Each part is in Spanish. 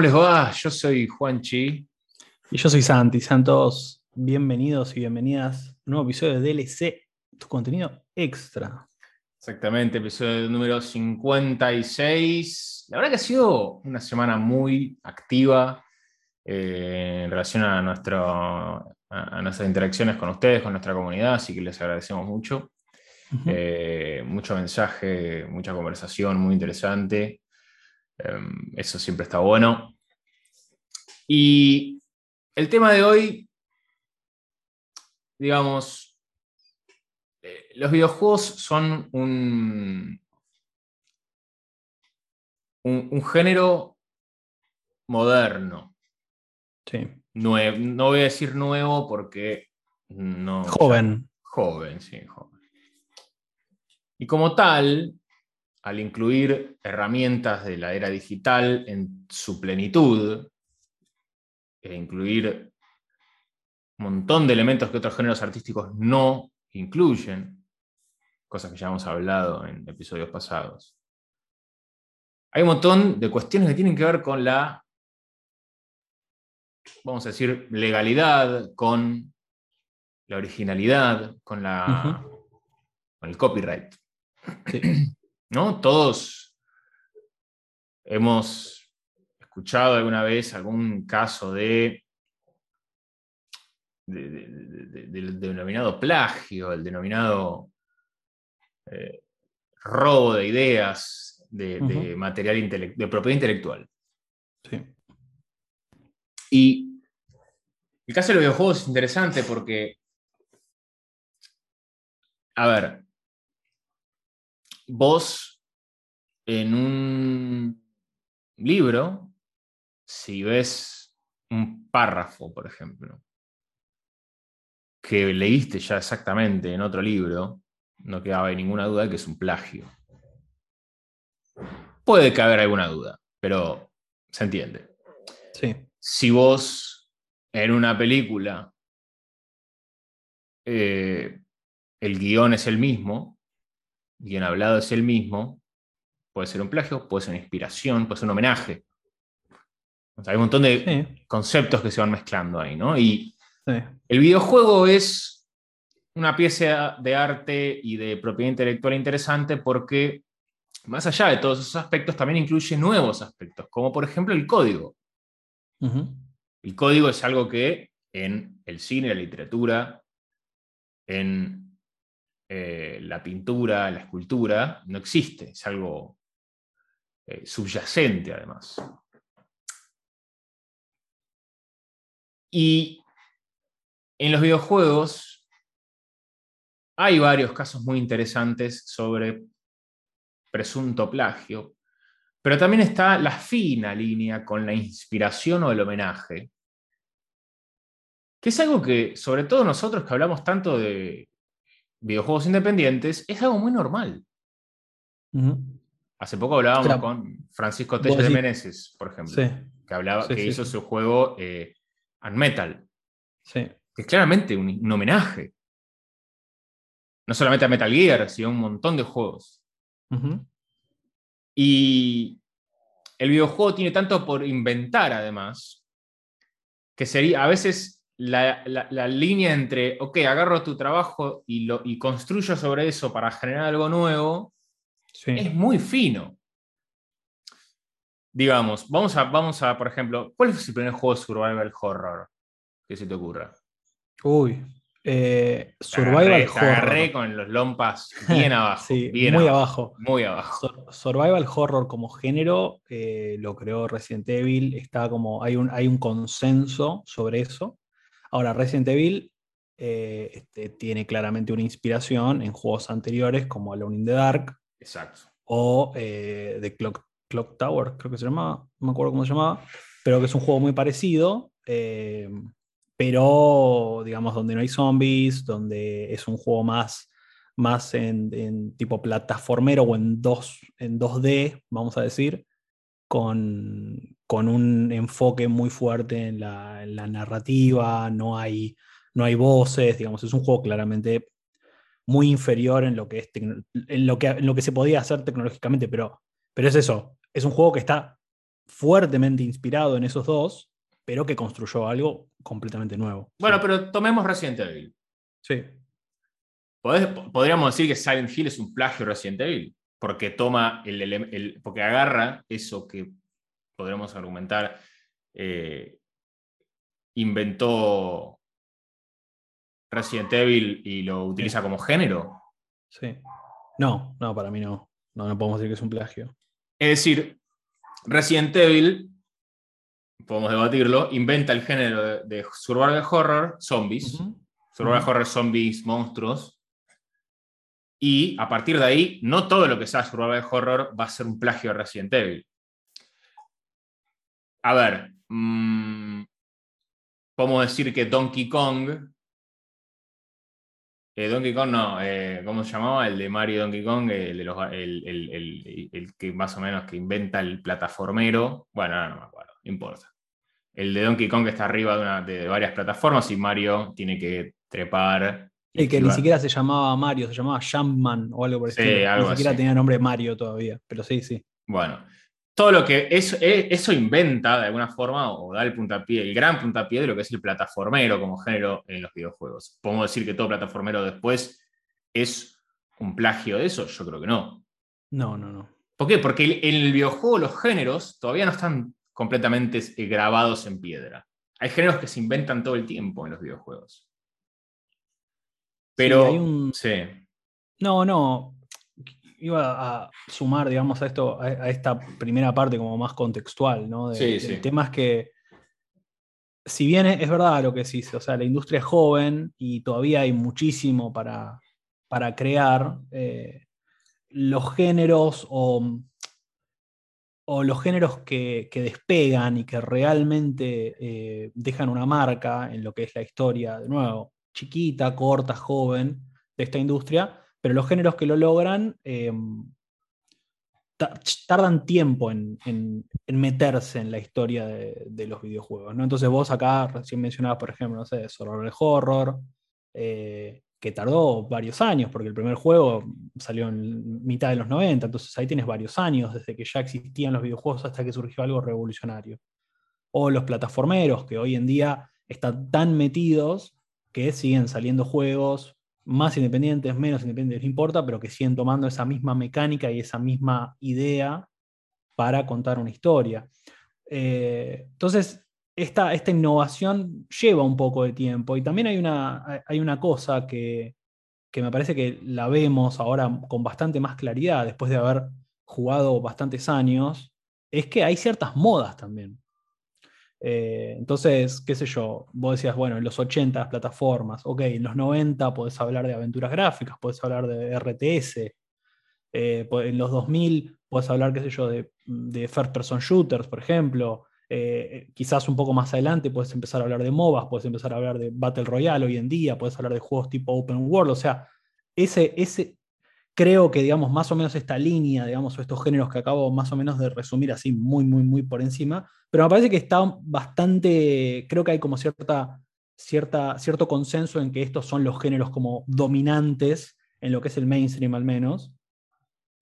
¿cómo les va? Yo soy Juanchi. Y yo soy Santi. Santos, bienvenidos y bienvenidas a un nuevo episodio de DLC, tu contenido extra. Exactamente, episodio número 56. La verdad que ha sido una semana muy activa eh, en relación a, nuestro, a, a nuestras interacciones con ustedes, con nuestra comunidad, así que les agradecemos mucho. Ujú. Eh, mucho mensaje, mucha conversación, muy interesante. Em, eso siempre está bueno. Y el tema de hoy, digamos, eh, los videojuegos son un, un, un género moderno. Sí. Nue- no voy a decir nuevo porque no. Joven. Joven, sí, joven. Y como tal, al incluir herramientas de la era digital en su plenitud, e incluir un montón de elementos que otros géneros artísticos no incluyen, cosas que ya hemos hablado en episodios pasados. Hay un montón de cuestiones que tienen que ver con la, vamos a decir, legalidad, con la originalidad, con, la, con el copyright. Sí. ¿no? Todos hemos escuchado alguna vez algún caso de, de- de- de- de- del denominado plagio, el denominado eh, robo de ideas, de, material intele- de propiedad intelectual. Sí. Y el caso de los videojuegos es interesante porque, a ver, vos en un libro, si ves un párrafo, por ejemplo, que leíste ya exactamente en otro libro, no quedaba ninguna duda de que es un plagio. Puede caber alguna duda, pero se entiende Sí. si vos en una película eh, el guion es el mismo, guion hablado es el mismo, puede ser un plagio, puede ser una inspiración, puede ser un homenaje. O sea, hay un montón de Sí. conceptos que se van mezclando ahí, ¿no? Y Sí. el videojuego es una pieza de arte y de propiedad intelectual interesante porque, más allá de todos esos aspectos, también incluye nuevos aspectos, como por ejemplo el código. El código es algo que en el cine, la literatura, en eh, la pintura, la escultura, no existe. Es algo eh, subyacente, además. Y en los videojuegos hay varios casos muy interesantes sobre presunto plagio, pero también está la fina línea con la inspiración o el homenaje, que es algo que, sobre todo nosotros que hablamos tanto de videojuegos independientes, es algo muy normal. Ujú. Hace poco hablábamos Claro. con Francisco Telles de Meneses, por ejemplo, Sí. que, hablaba, Sí, que sí, hizo su juego eh, Unmetal, que es claramente un, un homenaje. No solamente a Metal Gear, sino a un montón de juegos. Y el videojuego tiene tanto por inventar, además, que sería a veces la, la- la línea entre, ok, agarro tu trabajo y, lo, y construyo sobre eso para generar algo nuevo, Sí. es muy fino. Digamos, vamos a, vamos a, por ejemplo, ¿cuál es el primer juego de survival horror que se te ocurra? Uy. eh, survival agarré, horror. agarré con los lompas bien abajo. Sí, bien muy abajo. Muy abajo. Sur- Survival horror como género eh, lo creó Resident Evil. Está como, hay un, hay un consenso sobre eso. Ahora, Resident Evil eh, este, tiene claramente una inspiración en juegos anteriores como Alone in the Dark Exacto. o eh, The Clock Tower, creo que se llamaba, no me acuerdo cómo se llamaba, pero que es un juego muy parecido, eh, pero digamos donde no hay zombies, donde es un juego más, más en, tipo plataformero o en, 2, en 2D, vamos a decir, con, con un enfoque muy fuerte en la, narrativa, no hay, no hay voces, digamos, es un juego claramente muy inferior en lo que, es en lo que, en lo que se podía hacer tecnológicamente, pero, pero es eso, es un juego que está fuertemente inspirado en esos dos, pero que construyó algo completamente nuevo. Bueno, pero tomemos Resident Evil. Sí. Podríamos decir que Silent Hill es un plagio de Resident Evil, porque toma el, porque agarra eso que podríamos argumentar eh, inventó Resident Evil y lo utiliza como género. Sí. No, no, para mí no. No, no podemos decir que es un plagio. Es decir, Resident Evil, podemos debatirlo, inventa el género de, survival horror, zombies, survival horror, zombies, monstruos, y a partir de ahí, no todo lo que sea survival horror va a ser un plagio de Resident Evil. A ver, mm, podemos decir que Donkey Kong eh, Donkey Kong no, eh, ¿cómo se llamaba? El de Mario Donkey Kong, el, de los, el, que más o menos que inventa el plataformero. Bueno, no, me acuerdo, no importa. El de Donkey Kong que está arriba de, una, de, varias plataformas y Mario tiene que trepar. El que ni siquiera se llamaba Mario, se llamaba Jumpman o algo por el sí, Ni siquiera tenía nombre Mario todavía, pero sí, sí. Bueno, todo lo que eso, eh, eso, inventa de alguna forma o da el puntapié, el gran puntapié de lo que es el plataformero como género en los videojuegos. ¿Podemos decir que todo plataformero después es un plagio de eso? Yo creo que no. No, no, no. ¿Por qué? Porque en el videojuego los géneros todavía no están completamente eh, grabados en piedra. Hay géneros que se inventan todo el tiempo en los videojuegos. Pero... hay un... sí. No, no iba a sumar, digamos, a esto, a, esta primera parte como más contextual, ¿no? sí, sí. El tema es que, si bien es verdad lo que decís, o sea, la industria es joven y todavía hay muchísimo para, para crear, eh, los géneros o, o los géneros que, despegan y que realmente eh, dejan una marca en lo que es la historia, de nuevo, chiquita, corta, joven, de esta industria, pero los géneros que lo logran em, tardan tiempo en, meterse en la historia de, los videojuegos. ¿no? Entonces vos acá recién mencionabas, por ejemplo, no sé, Survival Horror, eh, que tardó varios años, porque el primer juego salió en mitad de los 90, entonces ahí tienes varios años desde que ya existían los videojuegos hasta que surgió algo revolucionario. O los plataformeros, que hoy en día están tan metidos que siguen saliendo juegos más independientes, menos independientes, no importa, pero que siguen tomando esa misma mecánica y esa misma idea para contar una historia. Eh, entonces, esta, esta, innovación lleva un poco de tiempo y también hay una, hay una cosa que, que me parece que la vemos ahora con bastante más claridad después de haber jugado bastantes años, es que hay ciertas modas también. Eh, entonces, qué sé yo, vos decías, bueno, en los 80 plataformas, ok, en los 90 podés hablar de aventuras gráficas, podés hablar de RTS, eh, en los 2000 podés hablar, qué sé yo, de, de first person shooters, por ejemplo, eh, quizás un poco más adelante puedes empezar a hablar de MOBAs, puedes empezar a hablar de Battle Royale hoy en día, puedes hablar de juegos tipo Open World, o sea, ese, ese, creo que, digamos, más o menos esta línea, digamos, o estos géneros que acabo más o menos de resumir así muy, muy, muy por encima, pero me parece que está bastante, creo que hay como cierta, cierta, cierto consenso en que estos son los géneros como dominantes en lo que es el mainstream al menos,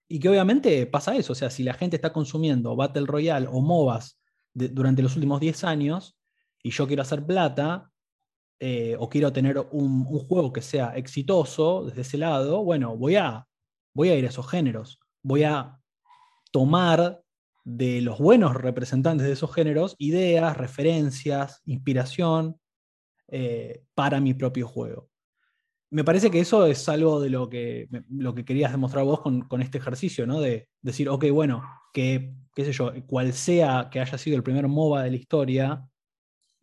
y que obviamente pasa eso, o sea, si la gente está consumiendo Battle Royale o MOBAs durante los últimos 10 años, y yo quiero hacer plata, eh, o quiero tener un, un, juego que sea exitoso desde ese lado, bueno, voy a voy a ir a esos géneros, voy a tomar de los buenos representantes de esos géneros ideas, referencias, inspiración eh, para mi propio juego. Me parece que eso es algo de lo que, lo que querías demostrar vos con, este ejercicio, ¿no? De decir, ok, bueno, que, qué sé yo, cual sea que haya sido el primer MOBA de la historia,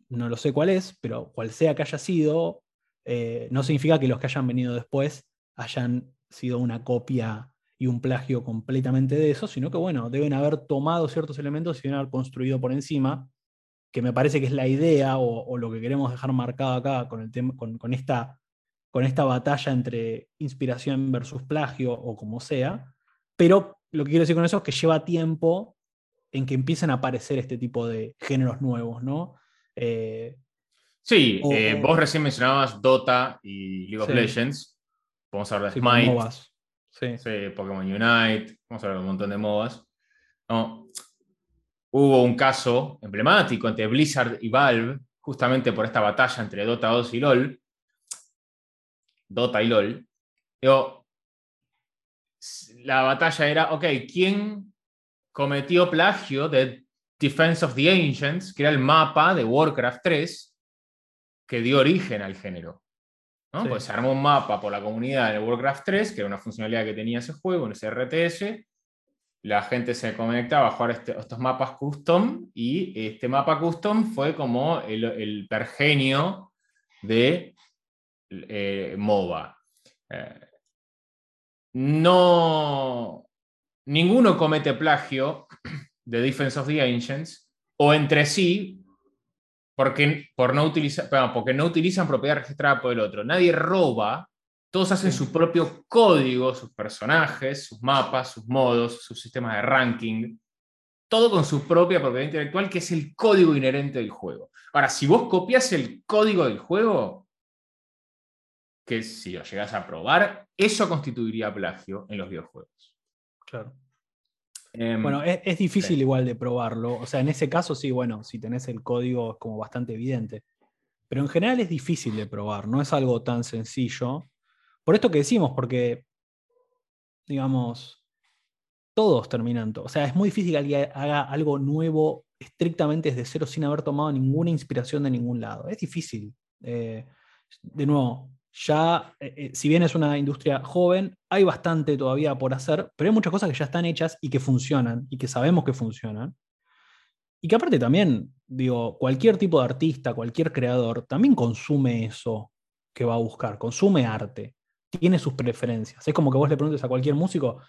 no lo sé cuál es, pero cual sea que haya sido, eh, no significa que los que hayan venido después hayan sido una copia y un plagio completamente de eso, sino que, bueno, deben haber tomado ciertos elementos y deben haber construido por encima, que me parece que es la idea o, lo que queremos dejar marcado acá con, el tema, con, esta, con esta batalla entre inspiración versus plagio o como sea, pero lo que quiero decir con eso es que lleva tiempo en que empiecen a aparecer este tipo de géneros nuevos, ¿no? Eh, sí, eh, vos recién mencionabas Dota y League of Legends. Vamos a hablar de Smite. Sí. Pokémon Unite, vamos a hablar de un montón de MOBAs. No. Hubo un caso emblemático entre Blizzard y Valve, justamente por esta batalla entre Dota 2 y LOL. Dota y LOL. la batalla era, ok, ¿quién cometió plagio de Defense of the Ancients, que era el mapa de Warcraft 3 que dio origen al género? Pues se armó un mapa por la comunidad de Warcraft 3, que era una funcionalidad que tenía ese juego, en ese RTS. La gente se conectaba a jugar este, estos mapas custom y este mapa custom fue como el, pergenio de eh, MOBA. Eh, no, ninguno comete plagio de Defense of the Ancients o entre sí porque, por no utilizar, porque no utilizan propiedad registrada por el otro. Nadie roba, todos hacen su propio código, sus personajes, sus mapas, sus modos, sus sistemas de ranking, todo con su propia propiedad intelectual, que es el código inherente del juego. Ahora, si vos copias el código del juego, que si lo llegas a probar, eso constituiría plagio en los videojuegos. Claro. Em, bueno, es, difícil igual de probarlo. O sea, en ese caso sí, bueno, si tenés el código es como bastante evidente. Pero en general es difícil de probar, no es algo tan sencillo. Por esto que decimos, porque, digamos, todos terminan, o sea, es muy difícil que alguien haga algo nuevo estrictamente desde cero sin haber tomado ninguna inspiración de ningún lado. Es difícil. Eh, de nuevo, ya, eh, eh, si bien es una industria joven, hay bastante todavía por hacer, pero hay muchas cosas que ya están hechas y que funcionan y que sabemos que funcionan. Y que aparte también, digo, cualquier tipo de artista, cualquier creador, también consume eso que va a buscar, consume arte, tiene sus preferencias. Es como que vos le preguntes a cualquier músico,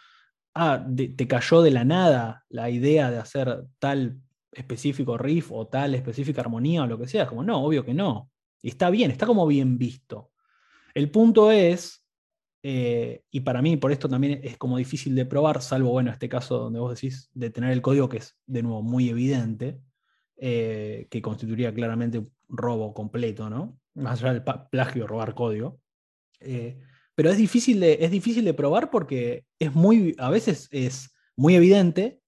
ah, te cayó de la nada la idea de hacer tal específico riff o tal específica armonía o lo que sea. Como no, obvio que no. Está bien, está como bien visto. El punto es, eh, y para mí por esto también es como difícil de probar, salvo, bueno, este caso donde vos decís de tener el código que es de nuevo muy evidente, eh, que constituiría claramente un robo completo, ¿no? Más allá del plagio, robar código. Eh, pero es difícil, de, es difícil de probar porque es muy, a veces es muy evidente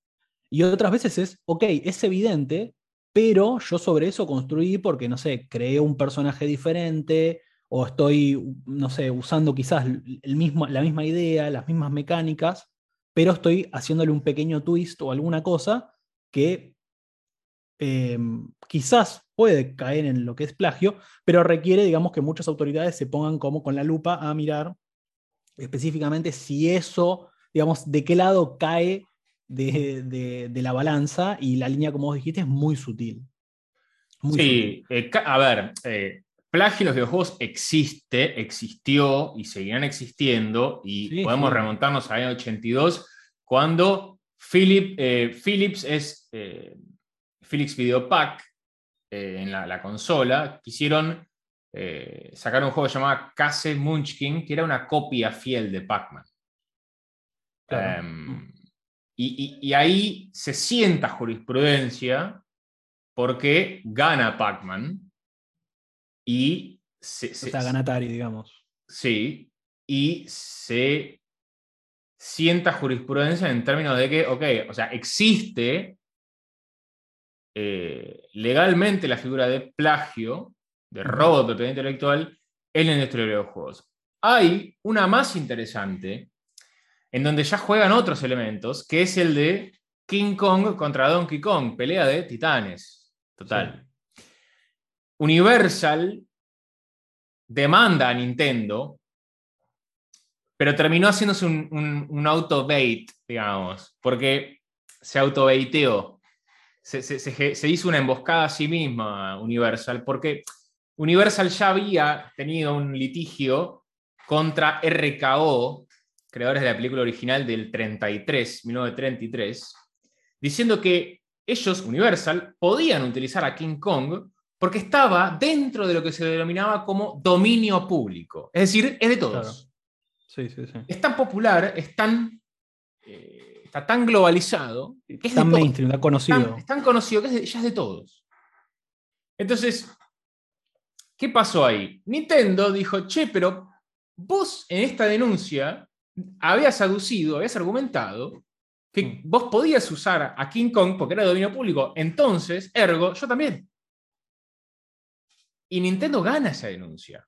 y otras veces es, ok, es evidente, pero yo sobre eso construí porque, no sé, creé un personaje diferente, o estoy, no sé, usando quizás el mismo, la misma idea, las mismas mecánicas, pero estoy haciéndole un pequeño twist o alguna cosa que em, quizás puede caer en lo que es plagio, pero requiere, digamos, que muchas autoridades se pongan como con la lupa a mirar específicamente si eso, digamos, de qué lado cae de, la balanza y la línea, como vos dijiste, es muy sutil. sí, eh, a ver, eh, plagio en los videojuegos existe, existió y seguirán existiendo. Y podemos remontarnos al año 82, cuando Philip, eh, Philips es eh, Philips Videopack eh, en la, consola. Quisieron sacar un juego llamado Castle Munchkin, que era una copia fiel de Pac-Man. Em, y, ahí se sienta jurisprudencia porque gana Pac-Man y se, Está ganatari, digamos. Sí, y se sienta jurisprudencia en términos de que, ok, o sea, existe eh, legalmente la figura de plagio, de robo de propiedad intelectual en la industria de los juegos. Hay una más interesante, en donde ya juegan otros elementos, que es el de King Kong contra Donkey Kong, pelea de titanes. Total. Universal demanda a Nintendo, pero terminó haciéndose un, un, auto-bait, digamos, porque se auto-baiteó. Se, hizo una emboscada a sí misma Universal, porque Universal ya había tenido un litigio contra RKO creadores de la película original del 33, 1933, diciendo que ellos, Universal, podían utilizar a King Kong porque estaba dentro de lo que se denominaba como dominio público. Es decir, es de todos. Sí, sí, sí. Es tan popular, es tan, eh, está tan globalizado, que es tan mainstream, tan conocido. Es tan, conocido que ya es de todos. Entonces, ¿qué pasó ahí? Nintendo dijo, che, pero vos en esta denuncia habías aducido, habías argumentado que mm. vos podías usar a King Kong porque era de dominio público. Entonces, ergo, yo también. Y Nintendo gana esa denuncia.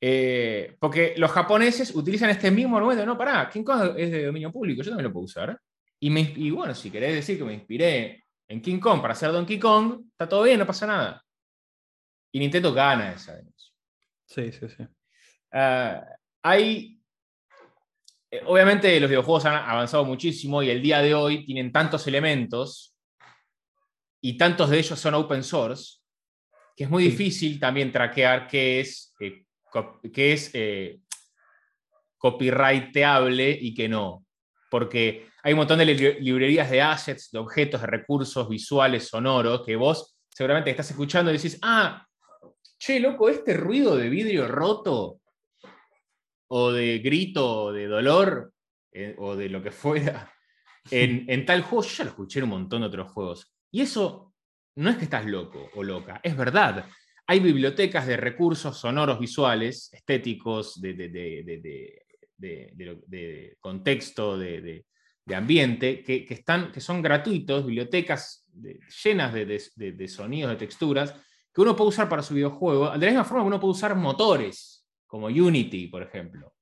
Eh, porque los japoneses utilizan este mismo argumento. No, pará, King Kong es de dominio público, yo también lo puedo usar. Y, y bueno, si querés decir que me inspiré en King Kong para hacer Donkey Kong, está todo bien, no pasa nada. Y Nintendo gana esa denuncia. Sí, sí, sí. Ah, hay. Eh, obviamente los videojuegos han avanzado muchísimo y el día de hoy tienen tantos elementos y tantos de ellos son open source que es muy difícil también traquear qué es, eh, es eh, copyrighteable y qué no. Porque hay un montón de librerías de assets, de objetos, de recursos visuales, sonoros, que vos seguramente estás escuchando y decís, ah, che, loco, este ruido de vidrio roto o de grito de dolor eh, o de lo que fuera en, tal juego, yo ya lo escuché en un montón de otros juegos. Y eso no es que estás loco o loca, es verdad. Hay bibliotecas de recursos sonoros visuales, estéticos, de, de contexto, de, ambiente, que, están, que son gratuitos, bibliotecas llenas de, sonidos, de texturas, que uno puede usar para su videojuego, de la misma forma que uno puede usar motores, como Unity, por ejemplo.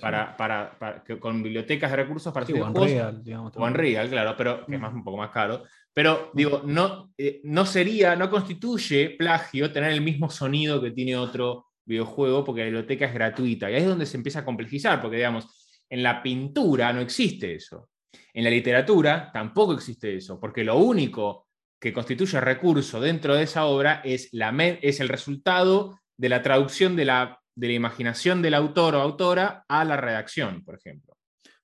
Para, para, con bibliotecas de recursos para sí, su Unreal, digamos, o Unreal, claro, pero que es más, un poco más caro. Pero digo, no, eh, no sería, no constituye plagio tener el mismo sonido que tiene otro videojuego porque la biblioteca es gratuita. Y ahí es donde se empieza a complejizar, porque digamos, en la pintura no existe eso. En la literatura tampoco existe eso, porque lo único que constituye recurso dentro de esa obra es, la, es el resultado de la traducción de la, de la imaginación del autor o autora a la redacción, por ejemplo.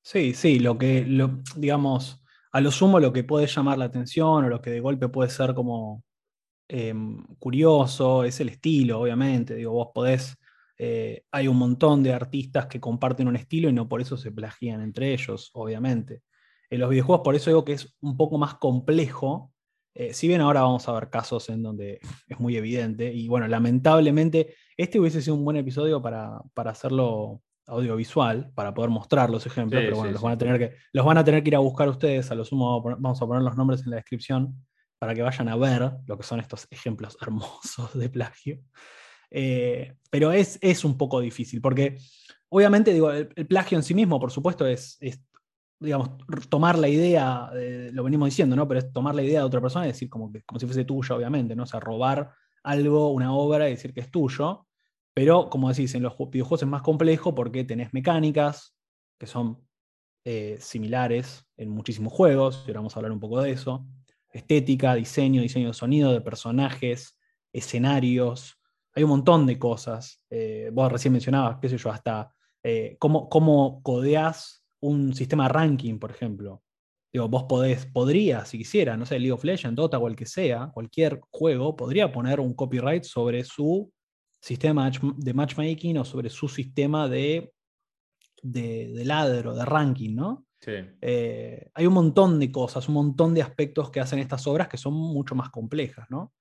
Sí, sí, lo que, lo, digamos, a lo sumo lo que puede llamar la atención o lo que de golpe puede ser como em, curioso es el estilo, obviamente. Digo, vos podés. Eh, hay un montón de artistas que comparten un estilo y no por eso se plagian entre ellos, obviamente. En los videojuegos, por eso digo que es un poco más complejo. Eh, si bien ahora vamos a ver casos en donde es muy evidente, y bueno, lamentablemente, este hubiese sido un buen episodio para, para hacerlo audiovisual para poder mostrar los ejemplos, pero bueno, los, Van a tener que, los van a tener que ir a buscar ustedes, a lo sumo vamos a poner los nombres en la descripción para que vayan a ver lo que son estos ejemplos hermosos de plagio. Eh, pero es, es, un poco difícil, porque obviamente digo, el, plagio en sí mismo, por supuesto, es, digamos, tomar la idea, lo venimos diciendo, ¿no? Pero es tomar la idea de otra persona y decir como, que, como si fuese tuya, obviamente, ¿no? O sea, robar algo, una obra y decir que es tuyo. Pero, como decís, en los videojuegos es más complejo porque tenés mecánicas que son eh, similares en muchísimos juegos, y ahora vamos a hablar un poco de eso. Estética, diseño, diseño de sonido, de personajes, escenarios. Hay un montón de cosas. Eh, vos recién mencionabas, qué sé yo, hasta eh, cómo, cómo codeás un sistema de ranking, por ejemplo. Digo, vos podés, podrías, si quisiera, no sé, League of Legends, Dota o el que sea, cualquier juego, podría poner un copyright sobre su sistema de matchmaking o sobre su sistema de, de, ladro, de ranking, ¿no? Sí. Eh, hay un montón de cosas, un montón de aspectos que hacen estas obras que son mucho más complejas, ¿no?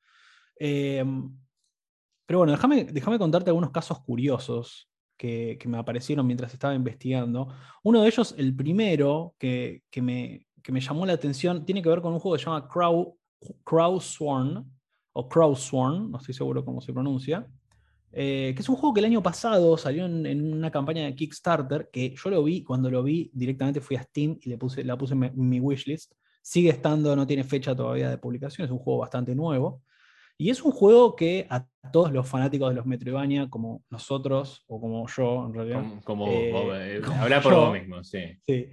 Em, pero bueno, déjame, déjame contarte algunos casos curiosos que, me aparecieron mientras estaba investigando. Uno de ellos, el primero, que, me, me, llamó la atención, tiene que ver con un juego que se llama Crow, Crowsworn, o Crowsworn, no estoy seguro cómo se pronuncia, eh, que es un juego que el año pasado salió en, una campaña de Kickstarter, que yo lo vi, cuando lo vi directamente fui a Steam y le puse, la puse en mi, wishlist. Sigue estando, no tiene fecha todavía de publicación, es un juego bastante nuevo. Y es un juego que a todos los fanáticos de los Metroidvania, como nosotros, o como yo, en realidad. Como, eh, eh, habla por vos mismo, sí. sí.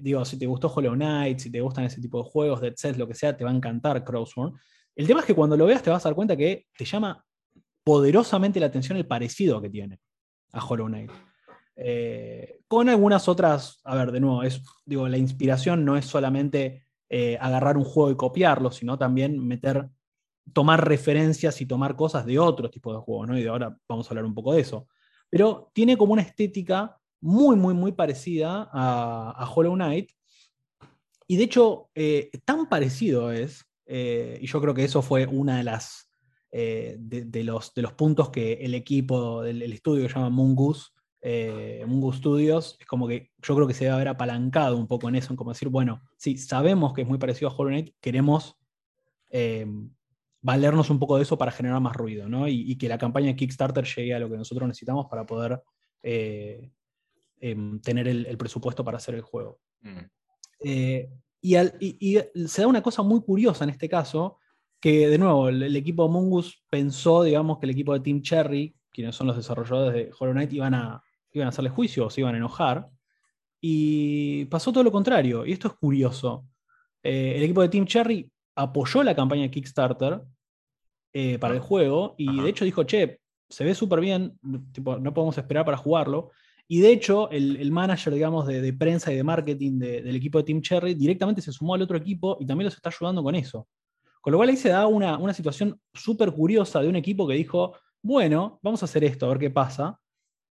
digo, si te gustó Hollow Knight, si te gustan ese tipo de juegos, Dead Cells, lo que sea, te va a encantar Crossworn. El tema es que cuando lo veas te vas a dar cuenta que te llama poderosamente la atención el parecido que tiene a Hollow Knight. Eh, con algunas otras, a ver, de nuevo, es, digo, la inspiración no es solamente eh, agarrar un juego y copiarlo, sino también meter, tomar referencias y tomar cosas de otros tipos de juegos, ¿no? Y de ahora vamos a hablar un poco de eso. Pero tiene como una estética muy, muy, muy parecida a, Hollow Knight. Y de hecho, eh, tan parecido es, y yo creo que eso fue una de las de, los, de los puntos que el equipo del estudio que se llama eh, Mungo Studios, es como que yo creo que se debe haber apalancado un poco en eso, en como decir, bueno, sí, sabemos que es muy parecido a Hollow Knight, queremos eh, valernos un poco de eso para generar más ruido, ¿no? Y, que la campaña de Kickstarter llegue a lo que nosotros necesitamos para poder eh, em, tener el, presupuesto para hacer el juego. Mm. Eh, y, se da una cosa muy curiosa en este caso, que de nuevo el, el equipo de Mungus pensó, digamos, que el equipo de Team Cherry, quienes son los desarrolladores de Hollow Knight, iban a iban a hacerle juicio o se iban a enojar. Y pasó todo lo contrario. Y esto es curioso. Eh, el equipo de Team Cherry apoyó la campaña de Kickstarter eh, para el juego y de hecho dijo, che, se ve súper bien, no podemos esperar para jugarlo. Y de hecho, el, manager, digamos, de, prensa y de marketing del equipo de Team Cherry directamente se sumó al otro equipo y también los está ayudando con eso. Con lo cual ahí se da una, una situación súper curiosa de un equipo que dijo, bueno, vamos a hacer esto, a ver qué pasa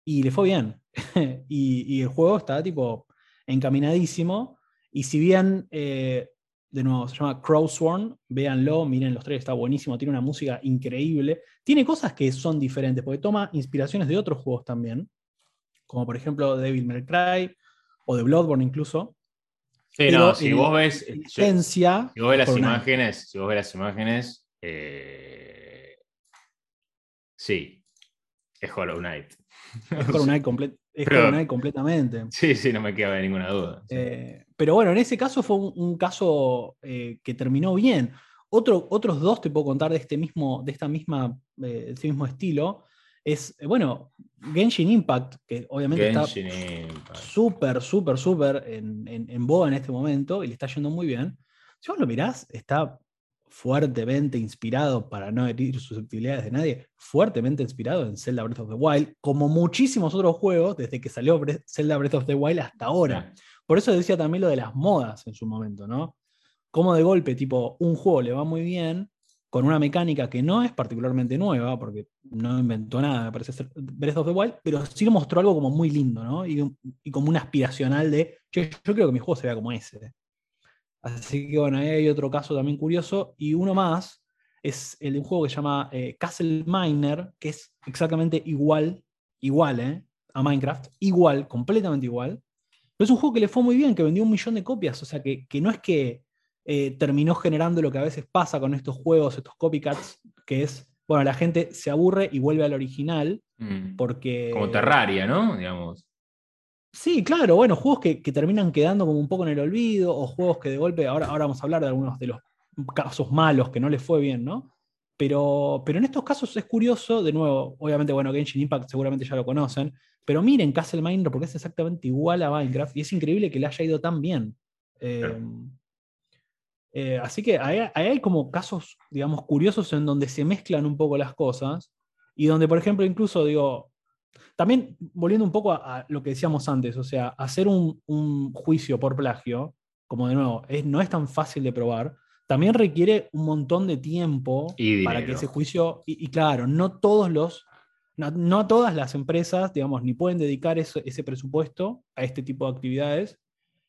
y le fue bien. y, el juego está tipo encaminadísimo. Y si bien, eh, de nuevo, se llama Crowsworn, véanlo, miren los tres, está buenísimo, tiene una música increíble. Tiene cosas que son diferentes, porque toma inspiraciones de otros juegos también, como por ejemplo Devil May Cry o de Bloodborne incluso. Sí, no, si vos ves, si vos ves las imágenes, si vos ves las imágenes, eh, sí, es Hollow Knight. Es Hollow Knight, completamente. Sí, sí, no me queda ninguna duda. Eh, pero bueno, en ese caso fue un, caso eh, que terminó bien. Otro, otros dos te puedo contar de este mismo, de esta misma, eh, este mismo estilo. Es, bueno, Genshin Impact, que obviamente está súper, súper, súper en, en, en boga en este momento y le está yendo muy bien. Si vos lo mirás, está fuertemente inspirado, para no herir susceptibilidades de nadie, fuertemente inspirado en Zelda Breath of the Wild, como muchísimos otros juegos desde que salió Zelda Breath of the Wild hasta ahora. Por eso decía también lo de las modas en su momento, ¿no? Como de golpe, tipo, un juego le va muy bien, con una mecánica que no es particularmente nueva, porque no inventó nada, me parece ser Breath of the Wild, pero sí mostró algo como muy lindo, ¿no? Y, como un aspiracional de, yo, yo creo que mi juego se vea como ese. Así que bueno, ahí hay otro caso también curioso. Y uno más es el de un juego que se llama eh, Castle Miner, que es exactamente igual, igual, eh, a Minecraft, igual, completamente igual. Pero es un juego que le fue muy bien, que vendió un millón de copias, o sea que, no es que eh, terminó generando lo que a veces pasa con estos juegos, estos copycats, que es, bueno, la gente se aburre y vuelve al original, mm. porque... Como Terraria, ¿no? Digamos. Sí, claro, bueno, juegos que, terminan quedando como un poco en el olvido, o juegos que de golpe, ahora, ahora vamos a hablar de algunos de los casos malos que no les fue bien, ¿no? Pero, pero en estos casos es curioso, de nuevo, obviamente, bueno, Genshin Impact seguramente ya lo conocen, pero miren Castle Miner porque es exactamente igual a Minecraft y es increíble que le haya ido tan bien. Eh, eh, así que ahí, hay como casos, digamos, curiosos en donde se mezclan un poco las cosas y donde, por ejemplo, incluso digo, también, volviendo un poco a, lo que decíamos antes, o sea, hacer un, juicio por plagio, como de nuevo, no es tan fácil de probar, también requiere un montón de tiempo para que ese juicio, y, claro, no todos los, no, todas las empresas, digamos, ni pueden dedicar ese presupuesto a este tipo de actividades,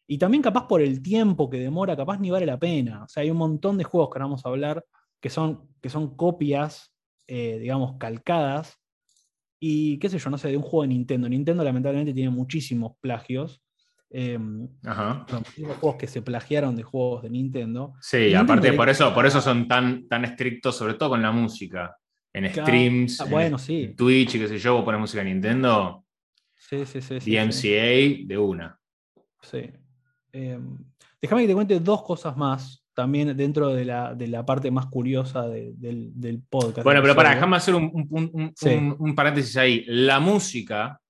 y también capaz por el tiempo que demora, capaz ni vale la pena. O sea, hay un montón de juegos que ahora vamos a hablar que son, que son copias, eh, digamos, calcadas y qué sé yo, no sé, de un juego de Nintendo. Nintendo lamentablemente tiene muchísimos plagios. Eh, muchísimos juegos que se plagiaron de juegos de Nintendo. Sí, aparte por eso, por eso son tan, tan estrictos, sobre todo con la música. En streams, ah, bueno, en Twitch y qué sé yo, vos pones música de Nintendo. Sí, sí, sí. DMCA de una. Sí. Em, déjame que te cuente dos cosas más también dentro de la, parte más curiosa del, podcast. Bueno, pero para, déjame hacer un, paréntesis ahí. La música,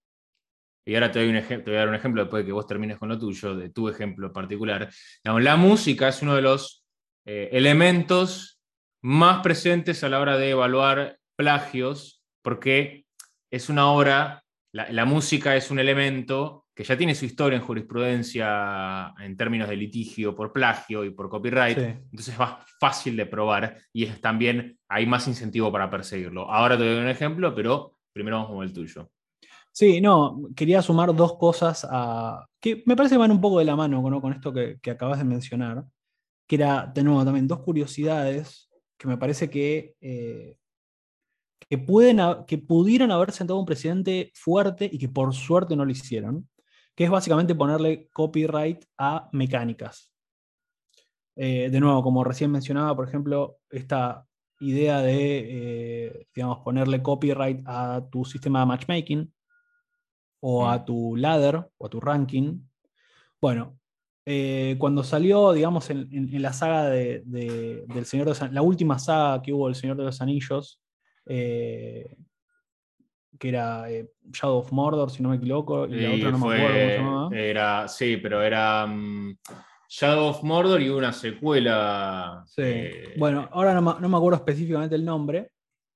y ahora te, doy un te voy a dar un ejemplo después de que vos termines con lo tuyo, de tu ejemplo particular. la música es uno de los eh, elementos más presentes a la hora de evaluar plagios, porque es una obra la, la música es un elemento que ya tiene su historia en jurisprudencia en términos de litigio por plagio y por copyright, Sí. entonces es más fácil de probar y es también hay más incentivo para perseguirlo. Ahora te doy un ejemplo, pero primero vamos con el tuyo. Sí, no, quería sumar dos cosas a, que me parece que van un poco de la mano ¿no? con esto que, que acabas de mencionar, que era, de nuevo, también dos curiosidades que me parece que, eh, que, pueden, que pudieran haber sentado un presidente fuerte y que por suerte no lo hicieron, que es básicamente ponerle copyright a mecánicas. Eh, de nuevo, como recién mencionaba, por ejemplo, esta idea de, eh, digamos, ponerle copyright a tu sistema de matchmaking o a tu ladder o a tu ranking. Bueno, eh, cuando salió, digamos, en, en- en la saga de, de- del Señor de los la última saga que hubo del Señor de los Anillos, eh, que era eh, Shadow of Mordor, si no me equivoco, y la otra no fue- me acuerdo cómo se llamaba. Era, sí, pero era mm, Shadow of Mordor y una secuela. Sí. eh, Bueno, ahora no, me- no me acuerdo específicamente el nombre,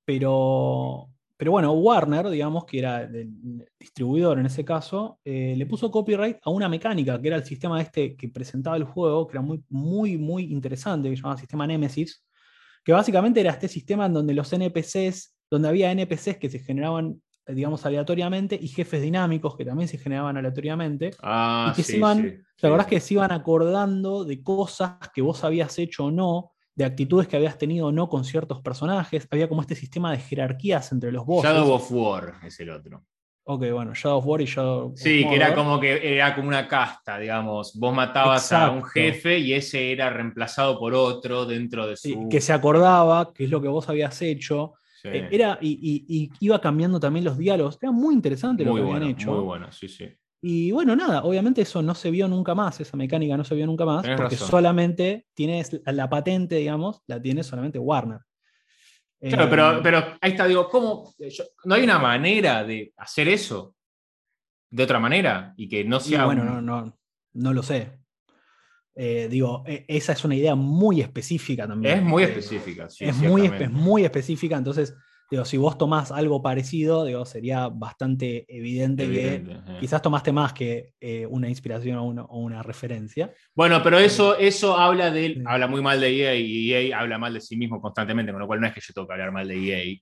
pero, pero bueno, Warner, digamos, que era el distribuidor en ese caso, eh, le puso copyright a una mecánica, que era el sistema este que presentaba el juego, que era muy, muy, muy interesante, que se llamaba sistema Nemesis, que básicamente era este sistema en donde los NPCs, donde había NPCs que se generaban, eh, digamos, aleatoriamente y jefes dinámicos que también se generaban aleatoriamente. ah, y que se sí, iban- sí, ¿Te sí, acordás sí. que se iban acordando de cosas que vos habías hecho o no, de actitudes que habías tenido o no con ciertos personajes? Había como este sistema de jerarquías entre los bosses. Shadow of War es el otro. Ok, bueno, Shadow of War y Shadow of Sí, que era como que era como una casta, digamos. Vos matabas a un jefe y ese era reemplazado por otro dentro de Sí, su. que se acordaba qué es lo que vos habías hecho. Sí. Eh, Era, y, y- y iba cambiando también los diálogos. Era muy interesante lo que bueno, habían hecho. muy bueno, sí, sí. Y bueno, nada, obviamente eso no se vio nunca más, esa mecánica no se vio nunca más, Tenés porque razón. solamente tienes la, patente, digamos, la tiene solamente Warner. Claro, Eh, pero, pero ahí está, digo, ¿cómo? Yo- ¿No hay una manera de hacer eso? De otra manera. Y que no y sea. bueno, un- no, no, no lo sé. Eh, digo, e- esa es una idea muy específica también. Es muy Eh, específica, sí. es, muy, ciertamente. muy específica, entonces, digo, si vos tomás algo parecido, digo, sería bastante evidente, Evidente, que eh. quizás tomaste más que eh, una inspiración o una, o una referencia. Bueno, pero eso, eso habla de habla muy mal de EA y EA habla mal de sí mismo constantemente, con lo cual no es que yo tengo que hablar mal de EA.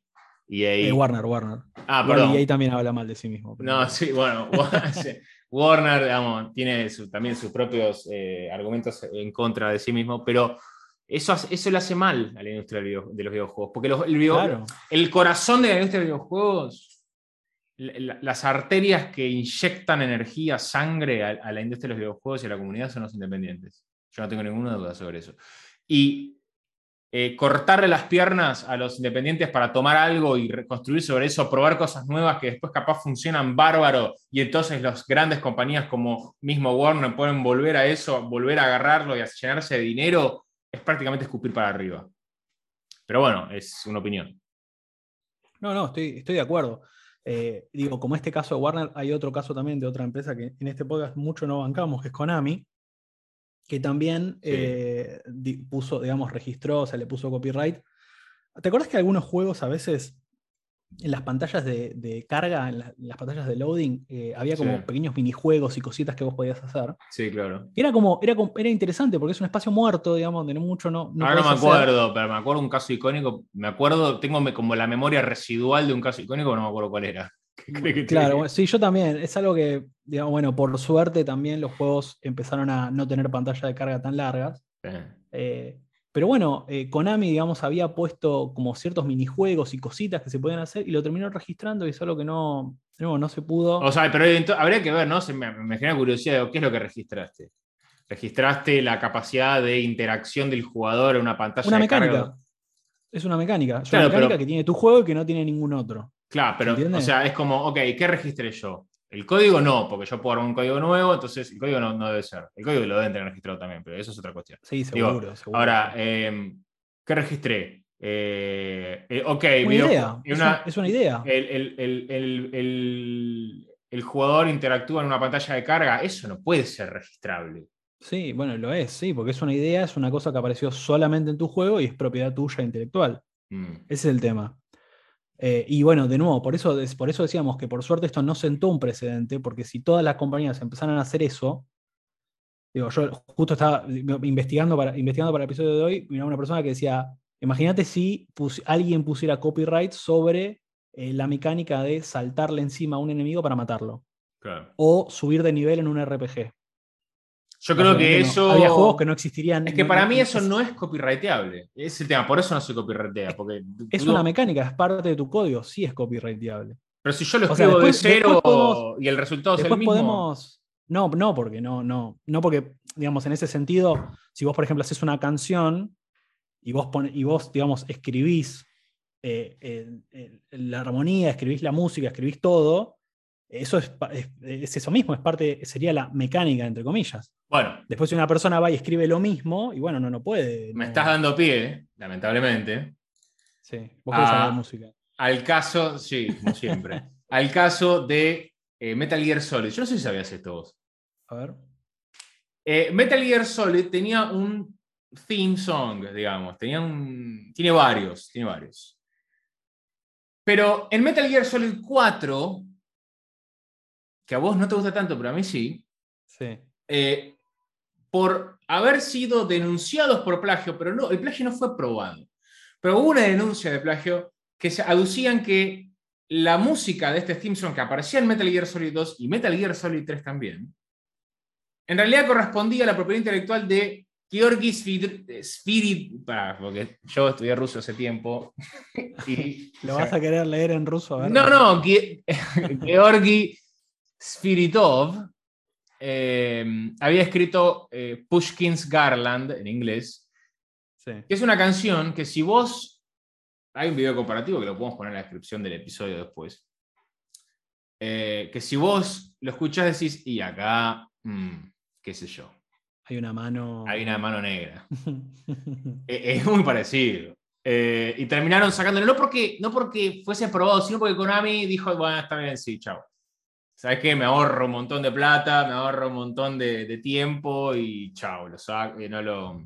EA Eh, Warner, Warner. ah, perdón. EA también habla mal de sí mismo. pero- No, sí, bueno. Warner, digamos, tiene su- también sus propios eh, argumentos en contra de sí mismo, pero eso, eso le hace mal a la industria de los videojuegos, porque los- el, video- Claro. el corazón de la industria de los videojuegos, la- la- las arterias que inyectan energía, sangre a, a la industria de los videojuegos y a la comunidad son los independientes. Yo no tengo ninguna duda sobre eso. Y eh, cortarle las piernas a los independientes para tomar algo y reconstruir sobre eso, probar cosas nuevas que después capaz funcionan bárbaro y entonces las grandes compañías como mismo Warner pueden volver a eso, volver a agarrarlo y a llenarse de dinero, es prácticamente escupir para arriba. Pero bueno, es una opinión. No, no, estoy, estoy de acuerdo. Eh, digo, como este caso de Warner, hay otro caso también de otra empresa que en este podcast mucho no bancamos, que es Konami, que también Sí. eh, di- puso, digamos, registró, o sea, le puso copyright. ¿Te acuerdas que algunos juegos a veces en las pantallas de, de carga, en, la- en las pantallas de loading, eh, había como Sí. pequeños minijuegos y cositas que vos podías hacer? Sí, claro. Era como, era, como- era interesante porque es un espacio muerto, digamos, donde no mucho no. no Ahora no me hacer. acuerdo, pero me acuerdo un caso icónico. Me acuerdo, tengo como la memoria residual de un caso icónico, pero no me acuerdo cuál era. ¿Qué crees que te Claro, sí, yo también. Es algo que, digamos, bueno, por suerte también los juegos empezaron a no tener pantalla de carga tan largas. Sí. Eh, pero bueno, eh, Konami, digamos, había puesto como ciertos minijuegos y cositas que se podían hacer y lo terminó registrando y es algo que no, no, no se pudo. O sea, pero habría que ver, ¿no? Se me, me genera curiosidad, digo, ¿qué es lo que registraste? ¿Registraste la capacidad de interacción del jugador en una pantalla una de mecánica. carga? Es una mecánica. Es Claro, una mecánica pero- que tiene tu juego y que no tiene ningún otro. Claro, pero, o sea, es como, ok, ¿qué registré yo? El código no, porque yo puedo armar un código nuevo, entonces el código no, no debe ser. El código lo deben tener registrado también, pero eso es otra cuestión. Sí, Digo, seguro. seguro. Ahora, eh, ¿qué registré? Eh, eh, ok, una video- idea. Es una- una, es una idea. el, el- el- el- el- el jugador interactúa en una pantalla de carga, eso no puede ser registrable. Sí, bueno, lo es, sí, porque es una idea, es una cosa que apareció solamente en tu juego y es propiedad tuya intelectual. Mm. Ese es el tema. Eh, y bueno, de nuevo, por eso, por eso decíamos que por suerte esto no sentó un precedente, porque si todas las compañías empezaran a hacer eso, digo, yo justo estaba investigando para, investigando para el episodio de hoy, miraba una persona que decía, imagínate si alguien pusiera copyright sobre eh, la mecánica de saltarle encima a un enemigo para matarlo. O subir de nivel en un RPG. Yo creo que eso. Había juegos que no existirían. Es que para mí eso no es copyrighteable. Es el tema, por eso no se copyrighteable. Porque es una mecánica, es parte de tu código, sí es copyrighteable. Pero si yo lo escribo de cero y el resultado es el mismo. Podemos, no, no, porque no, no, no, porque, digamos, en ese sentido, si vos, por ejemplo, haces una canción y vos, y vos digamos, escribís eh, la armonía, escribís la música, escribís todo, eso es, eso mismo, es parte, sería la mecánica, entre comillas. Bueno. Después si una persona va y escribe lo mismo, y bueno, no, no puede. Me estás dando pie, lamentablemente. Sí, vos querés hablar de música. Al caso, sí, como siempre. al caso de eh, Metal Gear Solid. Yo no sé si sabías esto vos. A ver. Eh, Metal Gear Solid tenía un theme song, digamos. Tenía un, tiene varios, tiene varios. Pero en Metal Gear Solid 4 que a vos no te gusta tanto, pero a mí sí, sí. Eh, por haber sido denunciados por plagio, pero no, el plagio no fue probado. Pero hubo una denuncia de plagio que se aducían que la música de este Simpson que aparecía en Metal Gear Solid 2 y Metal Gear Solid 3 también, en realidad correspondía a la propiedad intelectual de Georgi Spirit, porque yo estudié ruso hace tiempo. Y, ¿Lo vas a querer leer en ruso? no, no, Georgi Spiritov eh, había escrito eh, Pushkin's Garland en inglés, que es una canción que si vos, hay un video comparativo que lo podemos poner en la descripción del episodio después, eh, que si vos lo escuchás decís, y acá, mm, qué sé yo. Hay una mano. Hay una mano negra. E, es muy parecido. y terminaron sacándolo, no porque, no porque fuese aprobado, sino porque Konami dijo, bueno, está bien, sí, chao. ¿Sabes qué? Me ahorro un montón de plata, me ahorro un montón de, tiempo y chao, lo saco, no lo,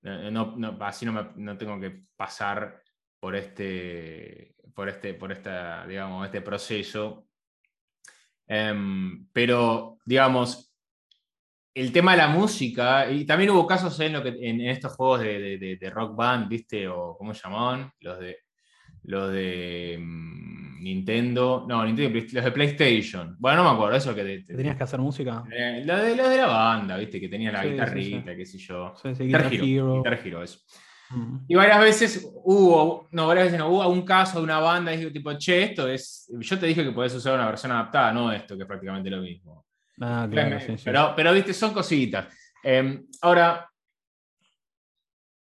no, así no, tengo que pasar por este, por este, por esta, digamos, este proceso. Em, pero, digamos, el tema de la música, y también hubo casos en, lo que, en, estos juegos de, rock band, ¿viste? O cómo llamaban, los de, los de em, Nintendo, no, Nintendo, los de PlayStation. Bueno, no me acuerdo, eso que... ¿Tenías que hacer música? Eh, lo, de, de la banda, viste, que tenía la guitarrita, qué sé yo. Guitar, Hero, Guitar Hero, eso. Mm. Y varias veces hubo, no, varias veces no, hubo un caso de una banda y dije, tipo, che, esto es, yo te dije que podés usar una versión adaptada, no esto, que es prácticamente lo mismo. Ah, claro, pero, pero, viste, son cositas. Em, ahora,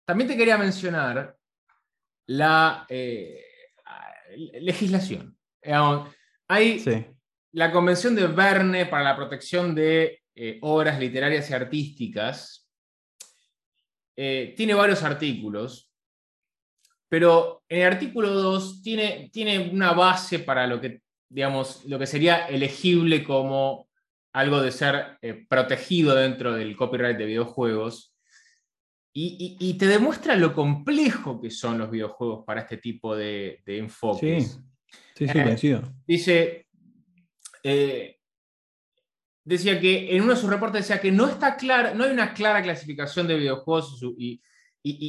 también te quería mencionar la... Eh, legislación. hay la Convención de Verne para la protección de eh, obras literarias y artísticas. Eh, tiene varios artículos, pero en el artículo 2 tiene, tiene una base para lo que, digamos, lo que sería elegible como algo de ser eh, protegido dentro del copyright de videojuegos. Y, te demuestra lo complejo que son los videojuegos para este tipo de, enfoques. Sí, sí, sí, eh, Dice, eh, decía que en uno de sus reportes decía que no está clara, no hay una clara clasificación de videojuegos y,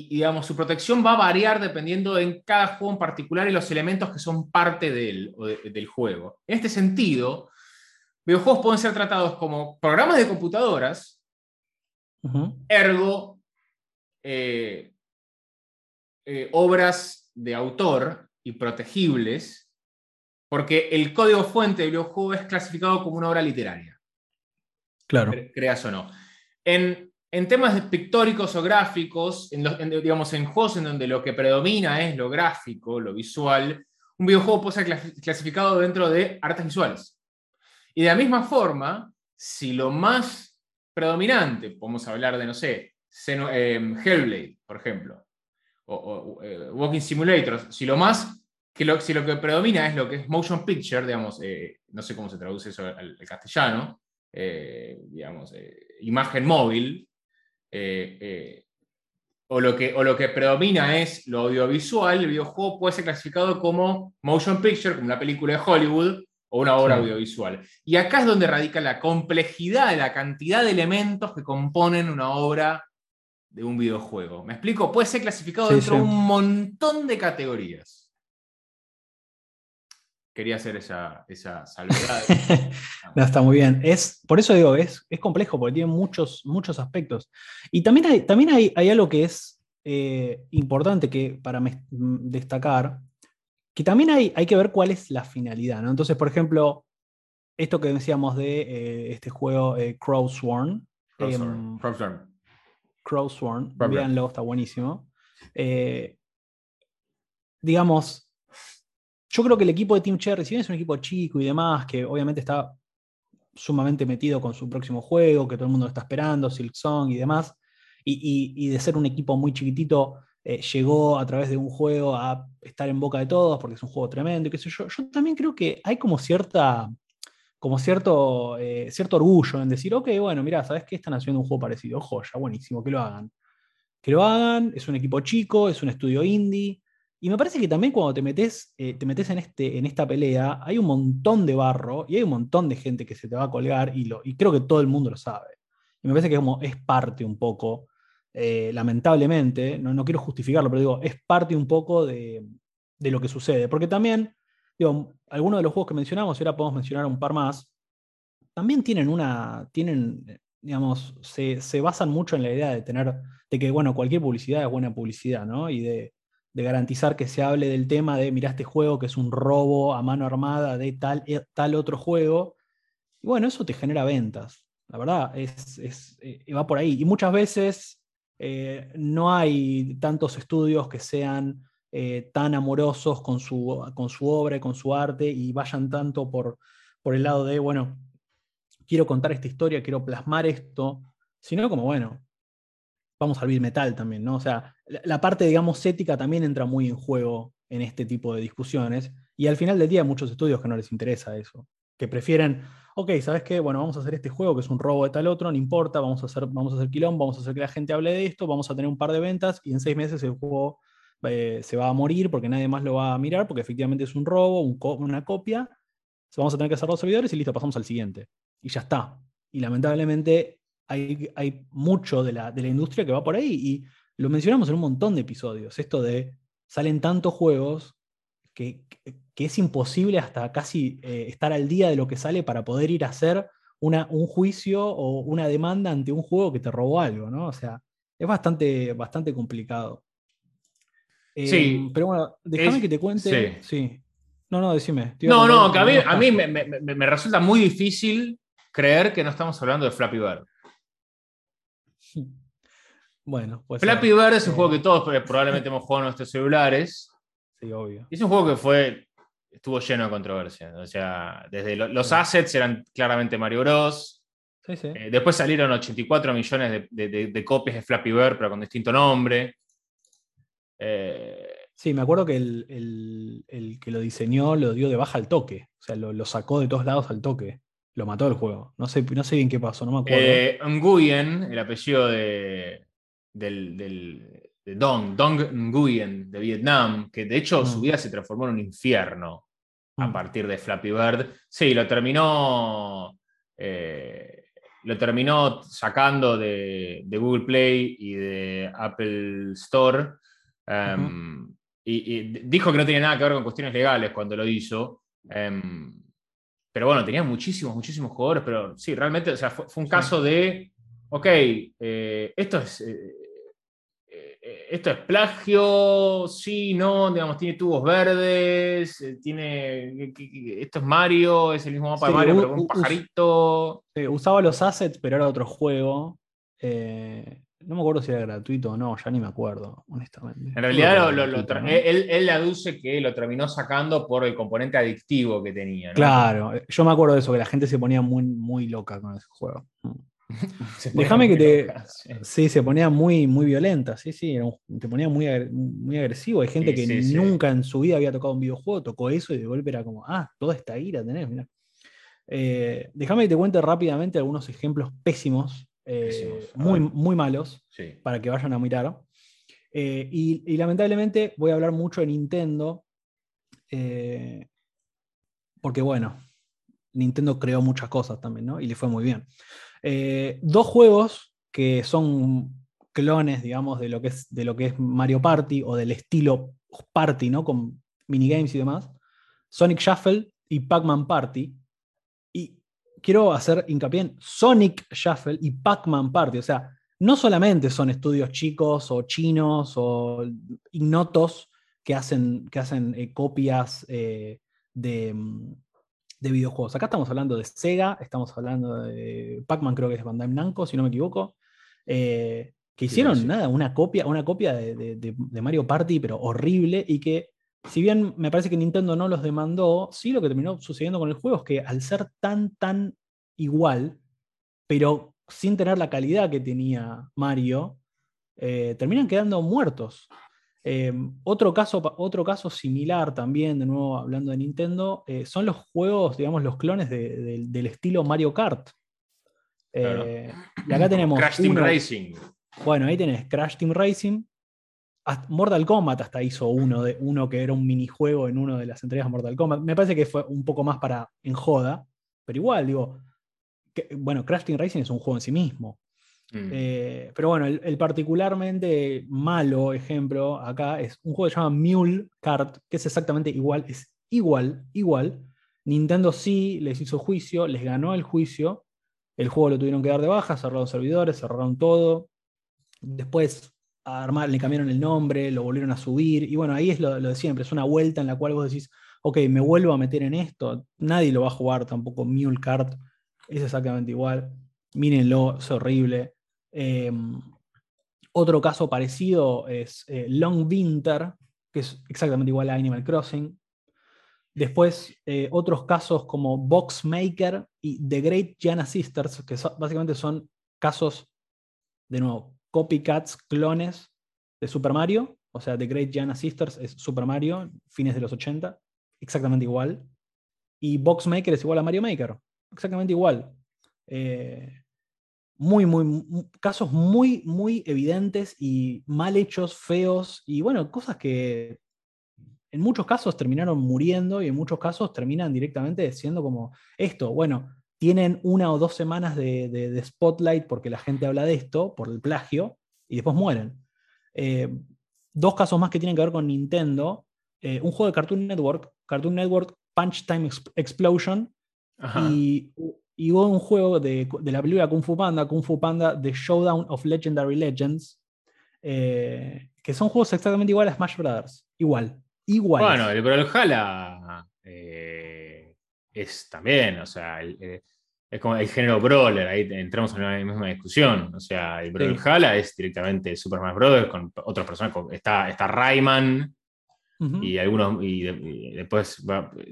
digamos, su protección va a variar dependiendo en cada juego en particular y los elementos que son parte del juego. En este sentido, videojuegos pueden ser tratados como programas de computadoras, ergo eh, eh, obras de autor y protegibles, porque el código fuente del videojuego es clasificado como una obra literaria. Claro. Creas o no. En, temas pictóricos o gráficos, en, digamos, en juegos en donde lo que predomina es lo gráfico, lo visual, un videojuego puede ser clasificado dentro de artes visuales. Y de la misma forma, si lo más predominante, podemos hablar de, no sé, Em, Hellblade, por ejemplo, o, eh, Walking Simulator, si lo más, que lo, si lo que predomina es lo que es motion picture, digamos, eh, no sé cómo se traduce eso al, castellano, eh, digamos, imagen móvil, o lo, que, o lo que predomina es lo audiovisual, el videojuego puede ser clasificado como motion picture, como una película de Hollywood, o una obra audiovisual. Y acá es donde radica la complejidad la cantidad de elementos que componen una obra de un videojuego. ¿Me explico? Puede ser clasificado dentro de un montón de categorías. Quería hacer esa, esa salvedad. no, está muy bien. Es, por eso digo, es, es complejo, porque tiene muchos, muchos aspectos. Y también hay, también hay, hay algo que es eh, importante que, para destacar, que también hay, hay que ver cuál es la finalidad. ¿no? Entonces, por ejemplo, esto que decíamos de eh, este juego eh. Crowsworn. Crowsworn, véanlo, está buenísimo. Eh, digamos, yo creo que el equipo de Team Cherry, si bien es un equipo chico y demás, que obviamente está sumamente metido con su próximo juego, que todo el mundo está esperando, Silk Song y demás, y, de ser un equipo muy chiquitito, eh, llegó a través de un juego a estar en boca de todos porque es un juego tremendo y qué sé yo. Yo también creo que hay como cierta como cierto, eh, cierto orgullo en decir, ok, bueno, mira, ¿sabes qué? Están haciendo un juego parecido, joya, buenísimo, que lo hagan. Que lo hagan, es un equipo chico, es un estudio indie. Y me parece que también cuando te metes, eh, te metes en, este, en esta pelea, hay un montón de barro y hay un montón de gente que se te va a colgar y, lo, y creo que todo el mundo lo sabe. Y me parece que como es parte un poco, eh, lamentablemente, no, no, quiero justificarlo, pero digo, es parte un poco de, de lo que sucede. Porque también algunos de los juegos que mencionamos, y ahora podemos mencionar un par más, también tienen una, tienen, digamos, se, basan mucho en la idea de tener, de que, bueno, cualquier publicidad es buena publicidad, ¿no? Y de, garantizar que se hable del tema de, mira, este juego que es un robo a mano armada de tal, eh, tal otro juego. Y bueno, eso te genera ventas. La verdad, es, es eh, va por ahí. Y muchas veces eh, no hay tantos estudios que sean eh, tan amorosos con su, con su obra y con su arte y vayan tanto por, por el lado de, bueno, quiero contar esta historia, quiero plasmar esto, sino como, bueno, vamos al beat metal también, ¿no? O sea, la, parte, digamos, ética también entra muy en juego en este tipo de discusiones y al final del día hay muchos estudios que no les interesa eso, que prefieren, ok, ¿sabes qué? Bueno, vamos a hacer este juego que es un robo de tal otro, no importa, vamos a hacer, vamos a hacer quilombo, vamos a hacer que la gente hable de esto, vamos a tener un par de ventas y en seis meses el juego eh, se va a morir porque nadie más lo va a mirar, porque efectivamente es un robo, una copia. Vamos a tener que hacer los servidores y listo, pasamos al siguiente. Y ya está. Y lamentablemente hay, hay mucho de la, de la industria que va por ahí y lo mencionamos en un montón de episodios. Esto de salen tantos juegos que, que es imposible hasta casi eh, estar al día de lo que sale para poder ir a hacer una, un juicio o una demanda ante un juego que te robó algo, ¿no? O sea, es bastante, bastante complicado sí. Em, pero bueno, déjame que te cuente. Sí. No, no, decime. No, no, que a mí, me, resulta muy difícil creer que no estamos hablando de Flappy Bird. Bueno, pues. Flappy Bird es un juego que todos probablemente hemos jugado en nuestros celulares. Sí, obvio. es un juego que fue. Estuvo lleno de controversia. O sea, desde los assets eran claramente Mario Bros. Sí, sí. Eh, después salieron 84 millones de, copias de Flappy Bird, pero con distinto nombre. Eh, sí, me acuerdo que el, que lo diseñó lo dio de baja al toque. O sea, lo, sacó de todos lados al toque. Lo mató el juego. No sé, no sé bien qué pasó, no me acuerdo. Eh, Nguyen, el apellido de, del, Dong, Dong Nguyen, de Vietnam, que de hecho su mm. vida se transformó en un infierno a mm. partir de Flappy Bird. Sí, lo terminó. Eh, lo terminó sacando de, de, Google Play y de Apple Store Em, y, dijo que no tenía nada que ver con cuestiones legales cuando lo hizo. Em, pero bueno, tenía muchísimos, muchísimos jugadores, pero sí, realmente, o sea, fue, un caso de, ok, eh, esto es... Eh, eh, esto es plagio, sí, no, digamos, tiene tubos verdes, tiene. Esto es Mario, es el mismo mapa de Mario, pero con un pajarito. usaba los assets, pero era otro juego. No me acuerdo si era gratuito o no, ya ni me acuerdo, honestamente. En realidad, él, él, aduce que lo terminó sacando por el componente adictivo que tenía. Claro, yo me acuerdo de eso, que la gente se ponía muy, muy loca con ese juego. Déjame que te. Sí. se ponía muy, muy violenta, sí, sí, te ponía muy, muy agresivo. Hay gente que nunca en su vida había tocado un videojuego, tocó eso y de golpe era como, ah, toda esta ira tenés, mira. Eh, déjame que te cuente rápidamente algunos ejemplos pésimos eh, muy, muy malos para que vayan a mirar. Eh, y, lamentablemente voy a hablar mucho de Nintendo, eh, porque bueno, Nintendo creó muchas cosas también, ¿no? Y le fue muy bien. Dos juegos que son clones, digamos, de lo, que es, de lo que es Mario Party o del estilo Party, ¿no? Con minigames y demás. Sonic Shuffle y Pac-Man Party. Quiero hacer hincapié en Sonic Shuffle y Pac-Man Party. O sea, no solamente son estudios chicos o chinos o ignotos que hacen, que hacen eh, copias eh, de, de, videojuegos. Acá estamos hablando de Sega, estamos hablando de Pac-Man, creo que es Bandai Namco, si no me equivoco. Eh, que hicieron nada, una copia, una copia de, de, Mario Party, pero horrible, y que si bien me parece que Nintendo no los demandó, sí lo que terminó sucediendo con el juego es que al ser tan, tan igual, pero sin tener la calidad que tenía Mario, eh, terminan quedando muertos. Eh, otro, caso, otro caso similar también, de nuevo hablando de Nintendo, eh, son los juegos, digamos, los clones del estilo Mario Kart. Y acá tenemos... Crash Team Racing. Bueno, ahí tenés Crash Team Racing. Mortal Kombat hasta hizo uno, de, uno que era un minijuego en una de las entregas de Mortal Kombat. Me parece que fue un poco más para en joda, pero igual, digo, bueno, Crash Team Racing es un juego en sí mismo. Mm. Eh, pero bueno, el, particularmente malo ejemplo acá es un juego que se llama Mule Kart, que es exactamente igual, es igual, igual. Nintendo sí les hizo juicio, les ganó el juicio. El juego lo tuvieron que dar de baja, cerraron servidores, cerraron todo. Después armar, le cambiaron el nombre, lo volvieron a subir. Y bueno, ahí es lo, de siempre, es una vuelta en la cual vos decís, ok, me vuelvo a meter en esto. Nadie lo va a jugar tampoco Mule Kart es exactamente igual. Mírenlo, es horrible. Em, otro caso parecido es eh, Long Winter, que es exactamente igual a Animal Crossing. Después, eh, otros casos como Boxmaker y The Great Giana Sisters, que básicamente son casos, de nuevo, copycats, clones de Super Mario. O sea, The Great Giana Sisters es Super Mario, fines de los 80, exactamente igual. Y Boxmaker es igual a Mario Maker exactamente igual. Eh, muy, muy, casos muy, muy evidentes y mal hechos, feos, y bueno, cosas que en muchos casos terminaron muriendo y en muchos casos terminan directamente siendo como esto. Bueno, tienen una o dos semanas de, spotlight porque la gente habla de esto, por el plagio, y después mueren. Eh, dos casos más que tienen que ver con Nintendo. Eh, un juego de Cartoon Network, Cartoon Network Punch Time Explosion, y, hubo un juego de, la película Kung Fu Panda, Kung Fu Panda The Showdown of Legendary Legends, eh, que son juegos exactamente iguales a Smash Brothers. Igual. Igual. Bueno, el Brawlhalla eh, es también, o sea, eh, es como el género brawler, ahí entramos en la misma discusión. O sea, el Brawlhalla es directamente Super Smash Brothers con otros personajes. Está, está Rayman, y algunos y, después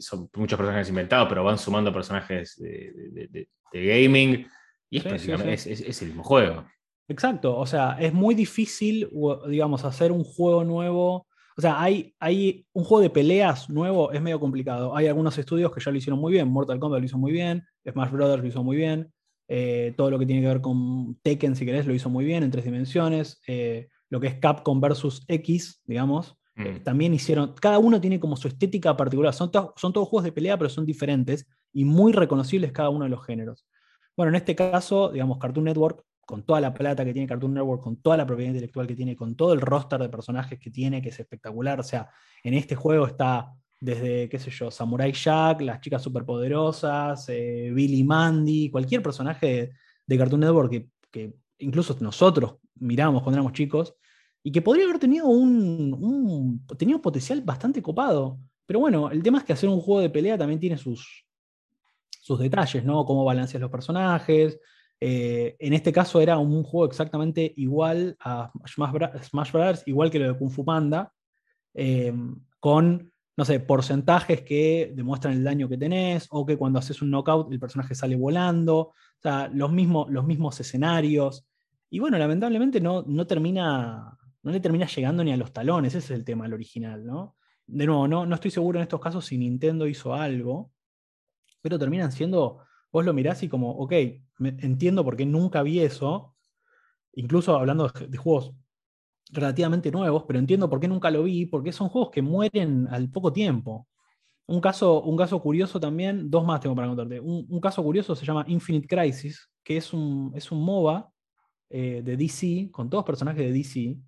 son muchos personajes inventados, pero van sumando personajes de, gaming y es, Es, el mismo juego. Exacto, o sea, es muy difícil, digamos, hacer un juego nuevo. O sea, hay, hay un juego de peleas nuevo, es medio complicado. Hay algunos estudios que ya lo hicieron muy bien. Mortal Kombat lo hizo muy bien, Smash Brothers lo hizo muy bien. Eh, todo lo que tiene que ver con Tekken, si querés, lo hizo muy bien en tres dimensiones. Eh, lo que es Capcom versus X, digamos, eh, mm. también hicieron, cada uno tiene como su estética particular, son, son todos juegos de pelea, pero son diferentes y muy reconocibles cada uno de los géneros. Bueno, en este caso, digamos, Cartoon Network, con toda la plata que tiene Cartoon Network, con toda la propiedad intelectual que tiene, con todo el roster de personajes que tiene, que es espectacular, o sea, en este juego está desde, qué sé yo, Samurai Jack, las chicas superpoderosas, eh, Billy Mandy, cualquier personaje de, Cartoon Network que, incluso nosotros miramos cuando éramos chicos, y que podría haber tenido un, tenido potencial bastante copado. Pero bueno, el tema es que hacer un juego de pelea también tiene sus, sus detalles, ¿no? Cómo balanceas los personajes. Eh, en este caso era un juego exactamente igual a Smash, Brothers, igual que lo de Kung Fu Panda, eh, con, no sé, porcentajes que demuestran el daño que tenés, o que cuando haces un knockout el personaje sale volando, o sea, los mismos, los mismos escenarios. Y bueno, lamentablemente no, no termina no le termina llegando ni a los talones, ese es el tema del original, ¿no? De nuevo, no, no estoy seguro en estos casos si Nintendo hizo algo, pero terminan siendo, vos lo mirás y como, ok, entiendo por qué nunca vi eso, incluso hablando de, juegos relativamente nuevos, pero entiendo por qué nunca lo vi, porque son juegos que mueren al poco tiempo. Un caso, un caso curioso también, dos más tengo para contarte. Un, caso curioso se llama Infinite Crisis, que es un, es un MOBA eh, de DC, con todos personajes de DC,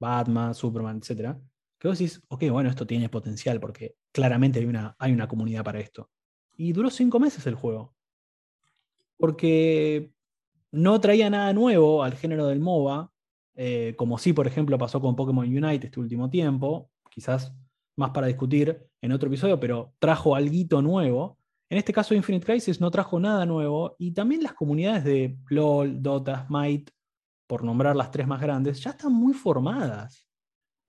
Batman, Superman, etc. Que vos decís, ok, bueno, esto tiene potencial porque claramente hay una, hay una comunidad para esto. Y duró cinco meses el juego. Porque no traía nada nuevo al género del MOBA, eh, como sí, por ejemplo, pasó con Pokémon Unite este último tiempo, quizás más para discutir en otro episodio, pero trajo algo nuevo. En este caso, Infinite Crisis no trajo nada nuevo, y también las comunidades de LOL, Dota, Smite, por nombrar las tres más grandes, ya están muy formadas.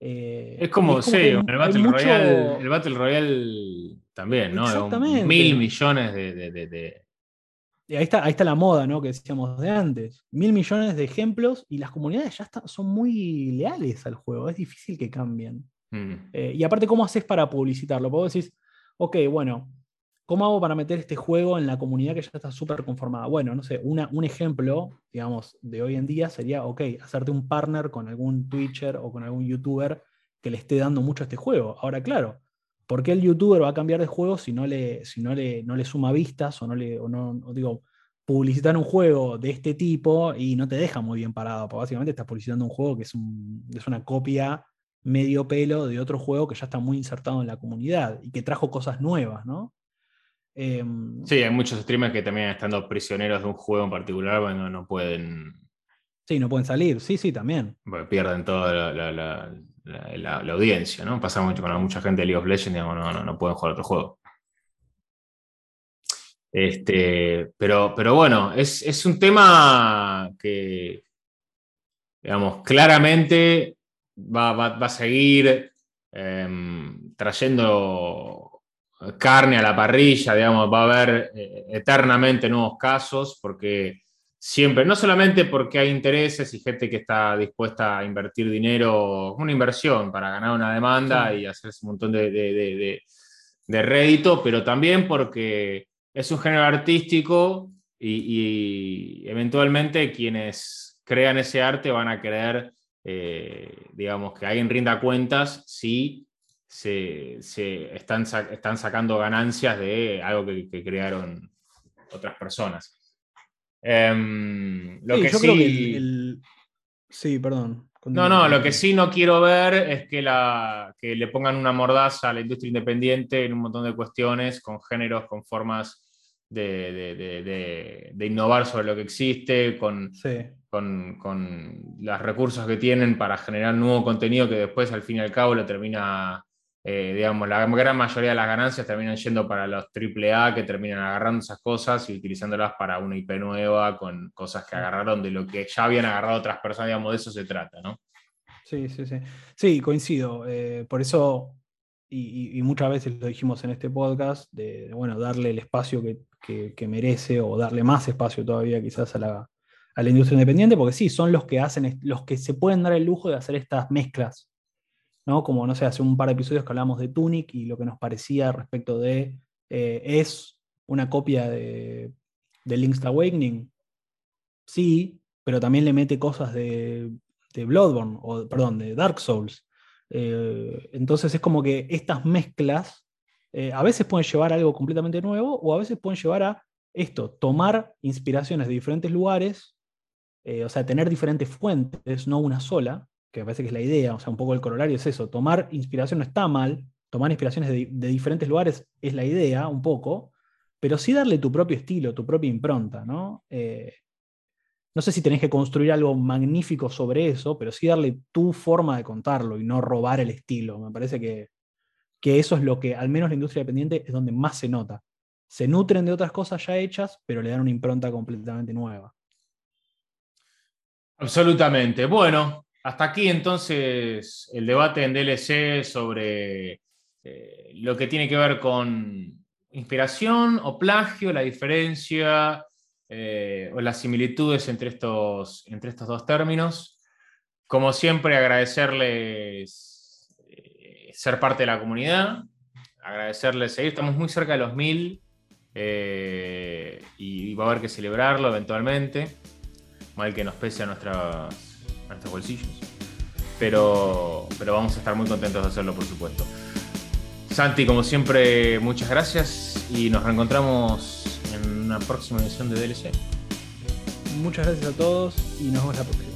Eh, es como, sí, el, Battle Royale, el Battle Royale también, ¿no? Exactamente. Mil millones de, ahí está, ahí está la moda, ¿no? Que decíamos de antes. Mil millones de ejemplos y las comunidades ya son muy leales al juego. Es difícil que cambien. Mm. Eh, y aparte, ¿cómo haces para publicitarlo? Puedo decir, ok, bueno, ¿cómo hago para meter este juego en la comunidad que ya está súper conformada? Bueno, no sé, un ejemplo, digamos, de hoy en día sería, ok, hacerte un partner con algún Twitcher o con algún YouTuber que le esté dando mucho a este juego. Ahora, claro, ¿Por qué el youtuber va a cambiar de juego si no le, si no le, no le suma vistas o no le, no, digo, publicitar un juego de este tipo y no te deja muy bien parado? Porque básicamente estás publicitando un juego que es, es una copia medio pelo de otro juego que ya está muy insertado en la comunidad y que trajo cosas nuevas, ¿no? Em, sí, hay muchos streamers que también estando prisioneros de un juego en particular, bueno, no pueden. Sí, no pueden salir, sí, sí, también. pierden toda la, la, audiencia, ¿no? Pasa mucho con mucha gente de League of Legends, digamos, no, no, pueden jugar otro juego. Este, pero, pero bueno, es, un tema que, digamos, claramente va, a seguir em, trayendo carne a la parrilla, digamos, va a haber eh, eternamente nuevos casos, porque siempre, no solamente porque hay intereses y gente que está dispuesta a invertir dinero, una inversión para ganar una demanda y hacerse un montón de, rédito, pero también porque es un género artístico y, eventualmente quienes crean ese arte van a querer, eh, digamos, que alguien rinda cuentas si se, están, están, sacando ganancias de algo que crearon otras personas. Em, lo sí, que yo sí... creo que Sí, perdón. No, no, lo que sí no quiero ver es que, la, que le pongan una mordaza a la industria independiente en un montón de cuestiones, con géneros, con formas de, innovar sobre lo que existe, con, con, con, los recursos que tienen para generar nuevo contenido que después al fin y al cabo lo termina eh, digamos, la gran mayoría de las ganancias terminan yendo para los AAA que terminan agarrando esas cosas y utilizándolas para una IP nueva con cosas que agarraron de lo que ya habían agarrado otras personas, digamos, de eso se trata, ¿no? Sí, sí, sí. Sí, coincido. Eh, por eso, y, muchas veces lo dijimos en este podcast, de, bueno, darle el espacio que, merece o darle más espacio todavía quizás a la, a la industria independiente, porque sí, son los que hacen, los que se pueden dar el lujo de hacer estas mezclas como, no sé, hace un par de episodios que hablamos de Tunic y lo que nos parecía respecto de, eh, ¿es una copia de, de Link's Awakening? Sí, pero también le mete cosas de, de Bloodborne, o perdón, de Dark Souls. Eh, entonces es como que estas mezclas eh, a veces pueden llevar a algo completamente nuevo o a veces pueden llevar a esto, tomar inspiraciones de diferentes lugares, o sea, tener diferentes fuentes, no una sola, que me parece que es la idea, o sea, un poco el corolario es eso, tomar inspiración no está mal, tomar inspiraciones de, diferentes lugares es la idea, un poco, pero sí darle tu propio estilo, tu propia impronta, ¿no? Eh, no sé si tenés que construir algo magnífico sobre eso, pero sí darle tu forma de contarlo y no robar el estilo. Me parece que, que eso es lo que, al menos la industria dependiente, es donde más se nota. Se nutren de otras cosas ya hechas, pero le dan una impronta completamente nueva. Absolutamente. Bueno, hasta aquí entonces el debate en DLC sobre eh, lo que tiene que ver con inspiración o plagio, la diferencia eh, o las similitudes entre estos, entre estos dos términos. Como siempre, agradecerles eh, ser parte de la comunidad, agradecerles seguir, estamos muy cerca de los mil y va a haber que celebrarlo eventualmente, mal que nos pese a nuestras nuestros bolsillos. pero, pero vamos a estar muy contentos de hacerlo, por supuesto. Santi, como siempre, muchas gracias y nos reencontramos en una próxima edición de DLC. Muchas gracias a todos y nos vemos la próxima.